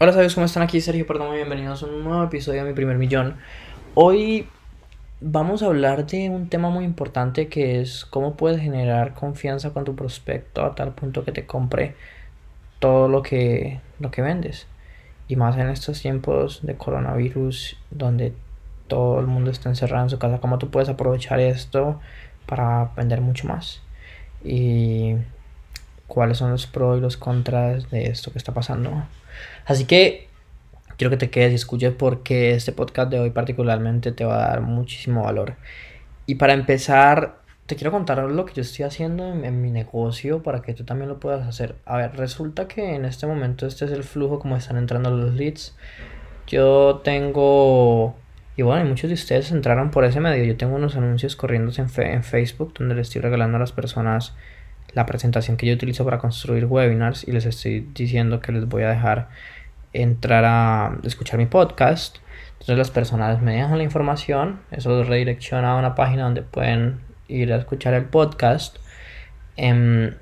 Hola, ¿sabes cómo están aquí? Sergio Perdón, bienvenidos a un nuevo episodio de Mi Primer Millón. Hoy vamos a hablar de un tema muy importante que es cómo puedes generar confianza con tu prospecto a tal punto que te compre todo lo que, lo que vendes. Y más en estos tiempos de coronavirus donde todo el mundo está encerrado en su casa, cómo tú puedes aprovechar esto para vender mucho más. Y cuáles son los pros y los contras de esto que está pasando. Así que quiero que te quedes y escuches porque este podcast de hoy particularmente te va a dar muchísimo valor. Y para empezar, te quiero contar lo que yo estoy haciendo en, mi negocio para que tú también lo puedas hacer. A ver, resulta que en este momento este es el flujo como están entrando los leads. Yo tengo... Y bueno, muchos de ustedes entraron por ese medio. Yo tengo unos anuncios corriendo en, en Facebook donde le estoy regalando a las personas la presentación que yo utilizo para construir webinars y les estoy diciendo que les voy a dejar entrar a escuchar mi podcast. Entonces las personas me dejan la información, eso redirecciona a una página donde pueden ir a escuchar el podcast. Em,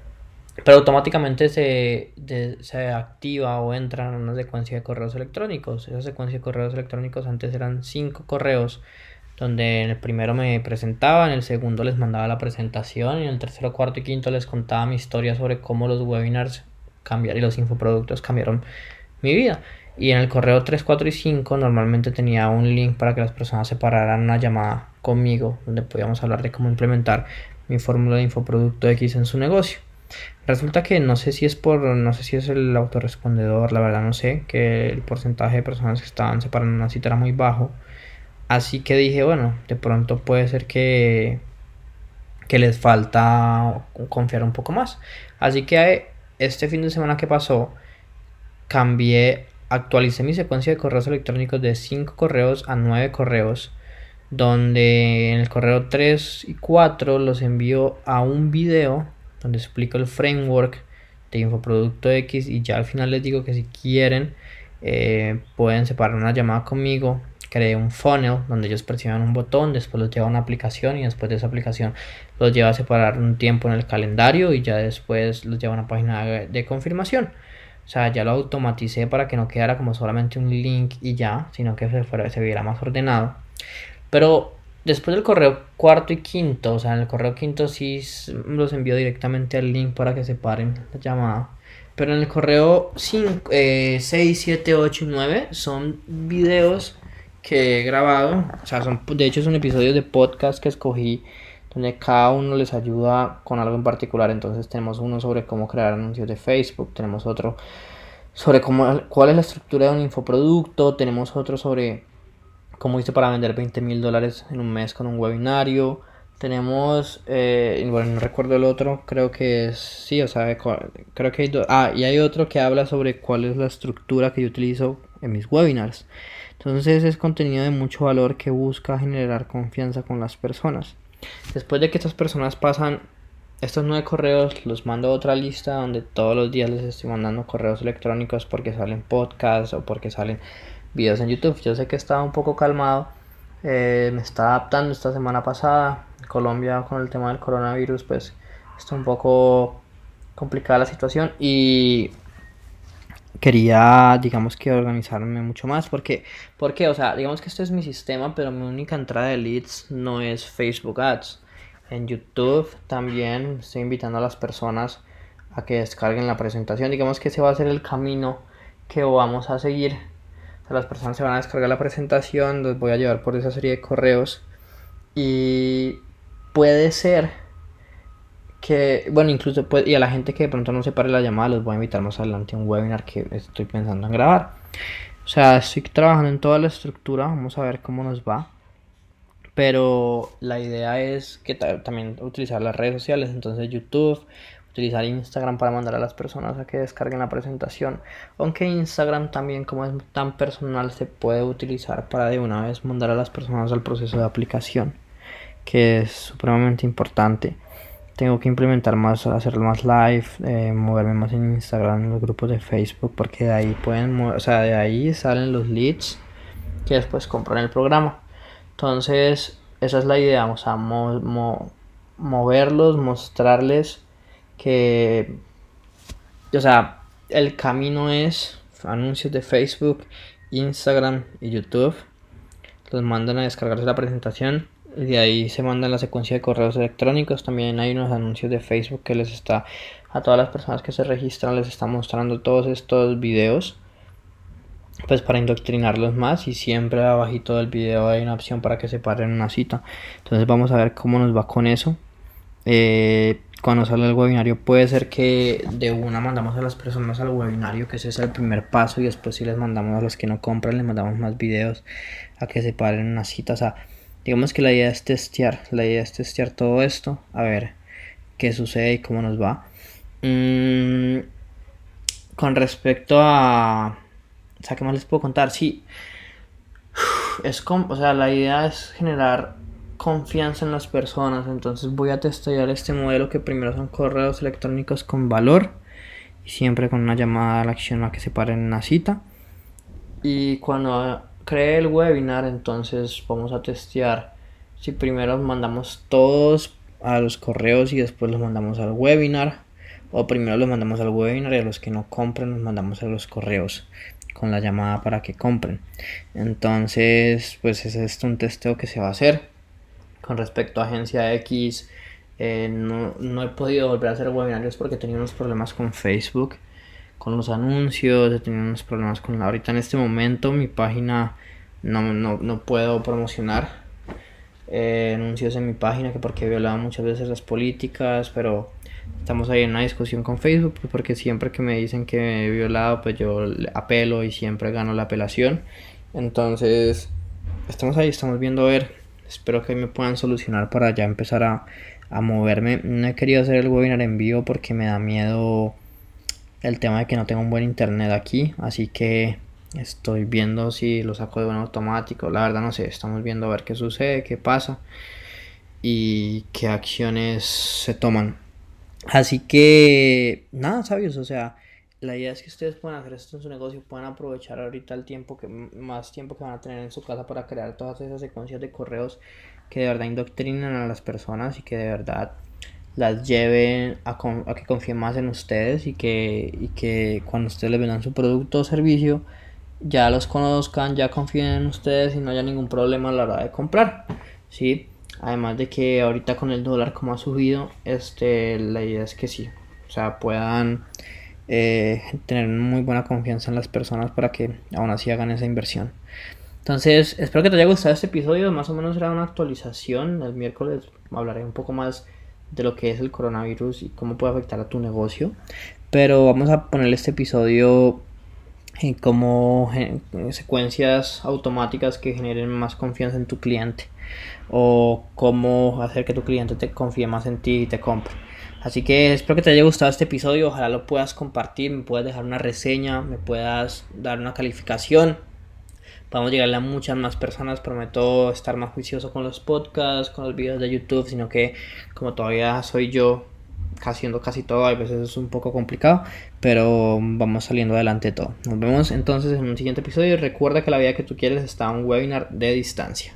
pero automáticamente se, se, activa o entra en una secuencia de correos electrónicos. Esa secuencia de correos electrónicos antes eran cinco correos donde en el primero me presentaba, en el segundo les mandaba la presentación y en el tercero, cuarto y quinto les contaba mi historia sobre cómo los webinars cambiaron y los infoproductos cambiaron mi vida. Y en el correo 3, 4 y 5 normalmente tenía un link para que las personas se pararan una llamada conmigo donde podíamos hablar de cómo implementar mi fórmula de infoproducto X en su negocio. Resulta que no sé si es por, no sé si es el autorrespondedor, la verdad no sé, que el porcentaje de personas que estaban separando una cita era muy bajo Así que dije, bueno, de pronto puede ser que, que les falta confiar un poco más. Así que este fin de semana que pasó, cambié, actualicé mi secuencia de correos electrónicos de 5 correos a 9 correos. Donde en el correo 3 y 4 los envío a un video donde explico el framework de Infoproducto X y ya al final les digo que si quieren eh, pueden separar una llamada conmigo creé un funnel donde ellos presionan un botón, después los lleva a una aplicación y después de esa aplicación los lleva a separar un tiempo en el calendario y ya después los lleva a una página de confirmación. O sea, ya lo automaticé para que no quedara como solamente un link y ya, sino que se, fuera, se viera más ordenado. Pero después del correo cuarto y quinto, o sea, en el correo quinto sí los envío directamente al link para que separen la llamada. Pero en el correo 5, 6, 7, 8 y 9 son videos que he grabado. O sea, son, de hecho, son episodios de podcast que escogí donde cada uno les ayuda con algo en particular. Entonces tenemos uno sobre cómo crear anuncios de Facebook, tenemos otro sobre cómo, cuál es la estructura de un infoproducto, tenemos otro sobre cómo hice para vender 20 mil dólares en un mes con un webinario. Tenemos, eh, bueno, no recuerdo el otro, creo que es, sí, o sea, creo que hay dos, ah, y hay otro que habla sobre cuál es la estructura que yo utilizo en mis webinars. Entonces es contenido de mucho valor que busca generar confianza con las personas. Después de que estas personas pasan estos nueve correos, los mando a otra lista donde todos los días les estoy mandando correos electrónicos porque salen podcasts o porque salen videos en YouTube. Yo sé que estaba un poco calmado, eh, me está adaptando esta semana pasada. Colombia con el tema del coronavirus, pues está un poco complicada la situación y quería, digamos que organizarme mucho más. Porque, porque, o sea, digamos que este es mi sistema, pero mi única entrada de leads no es Facebook Ads. En YouTube también estoy invitando a las personas a que descarguen la presentación. Digamos que ese va a ser el camino que vamos a seguir. las personas se van a descargar la presentación, los voy a llevar por esa serie de correos. Y puede ser que, bueno, incluso pues, y a la gente que de pronto no se pare la llamada, los voy a invitar más adelante a un webinar que estoy pensando en grabar. O sea, estoy trabajando en toda la estructura, vamos a ver cómo nos va. Pero la idea es que también utilizar las redes sociales, entonces YouTube, utilizar Instagram para mandar a las personas a que descarguen la presentación. Aunque Instagram también como es tan personal se puede utilizar para de una vez mandar a las personas al proceso de aplicación, que es supremamente importante tengo que implementar más, hacer más live, eh, moverme más en Instagram, en los grupos de Facebook, porque de ahí pueden, o sea, de ahí salen los leads que después compran el programa. Entonces, esa es la idea, o sea, moverlos, mostrarles que, o sea, el camino es anuncios de Facebook, Instagram y YouTube. Los mandan a descargarse la presentación de ahí se mandan la secuencia de correos electrónicos. También hay unos anuncios de Facebook que les está a todas las personas que se registran les está mostrando todos estos videos pues para indoctrinarlos más. Y siempre abajito del video hay una opción para que se paren una cita. Entonces vamos a ver cómo nos va con eso. Eh, cuando sale el webinario puede ser que de una mandamos a las personas al webinario que ese es el primer paso. Y después si les mandamos a los que no compran les mandamos más videos a que se paren una cita. O sea digamos que la idea es testear la idea es testear todo esto a ver qué sucede y cómo nos va mm, con respecto a o sea, ¿qué más les puedo contar? Sí, es como, o sea, la idea es generar confianza en las personas. Entonces voy a testear este modelo que primero son correos electrónicos con valor y siempre con una llamada a la acción a que se paren en una cita. Y cuando cree el webinar, entonces vamos a testear si primero mandamos todos a los correos y después los mandamos al webinar. O primero los mandamos al webinar y a los que no compren los mandamos a los correos con la llamada para que compren. Entonces, pues es esto un testeo que se va a hacer. Con respecto a Agencia X, eh, no, no, he podido volver a hacer webinarios porque tenía unos problemas con Facebook, con los anuncios, he tenido unos problemas con la... Ahorita en este momento mi página no, no, no puedo promocionar eh, anuncios en mi página que porque he violado muchas veces las políticas, pero estamos ahí en una discusión con Facebook pues, porque siempre que me dicen que he violado pues yo apelo y siempre gano la apelación. Entonces estamos ahí estamos viendo a ver. Espero que me puedan solucionar para ya empezar a, a moverme. No he querido hacer el webinar en vivo porque me da miedo el tema de que no tengo un buen internet aquí así que estoy viendo si lo saco de un automático. La verdad no sé estamos viendo a ver qué sucede qué pasa y qué acciones se toman. Así que, nada, sabios, o sea, la idea es que ustedes puedan hacer esto en su negocio, puedan aprovechar ahorita el tiempo que más tiempo que van a tener en su casa para crear todas esas secuencias de correos que de verdad indoctrinan a las personas y que de verdad las lleven a, a que confíen más en ustedes y que, y que cuando ustedes les vendan su producto o servicio ya los conozcan, ya confíen en ustedes y no haya ningún problema a la hora de comprar, ¿sí? Además de que ahorita con el dólar como ha subido, este, la idea es que sí, o sea, puedan eh, tener muy buena confianza en las personas para que aún así hagan esa inversión. Entonces, espero que te haya gustado este episodio. Más o menos era una actualización. El miércoles hablaré un poco más de lo que es el coronavirus y cómo puede afectar a tu negocio. Pero vamos a ponerle este episodio como secuencias automáticas que generen más confianza en tu cliente o cómo hacer que tu cliente te confíe más en ti y te compre. Así que espero que te haya gustado este episodio, ojalá lo puedas compartir, me puedas dejar una reseña, me puedas dar una calificación. A llegarle a muchas más personas, prometo estar más juicioso con los podcasts, con los videos de YouTube, sino que como todavía soy yo haciendo casi todo, a veces es un poco complicado, pero vamos saliendo adelante todo. Nos vemos entonces en un siguiente episodio y recuerda que la vida que tú quieres está en un webinar de distancia.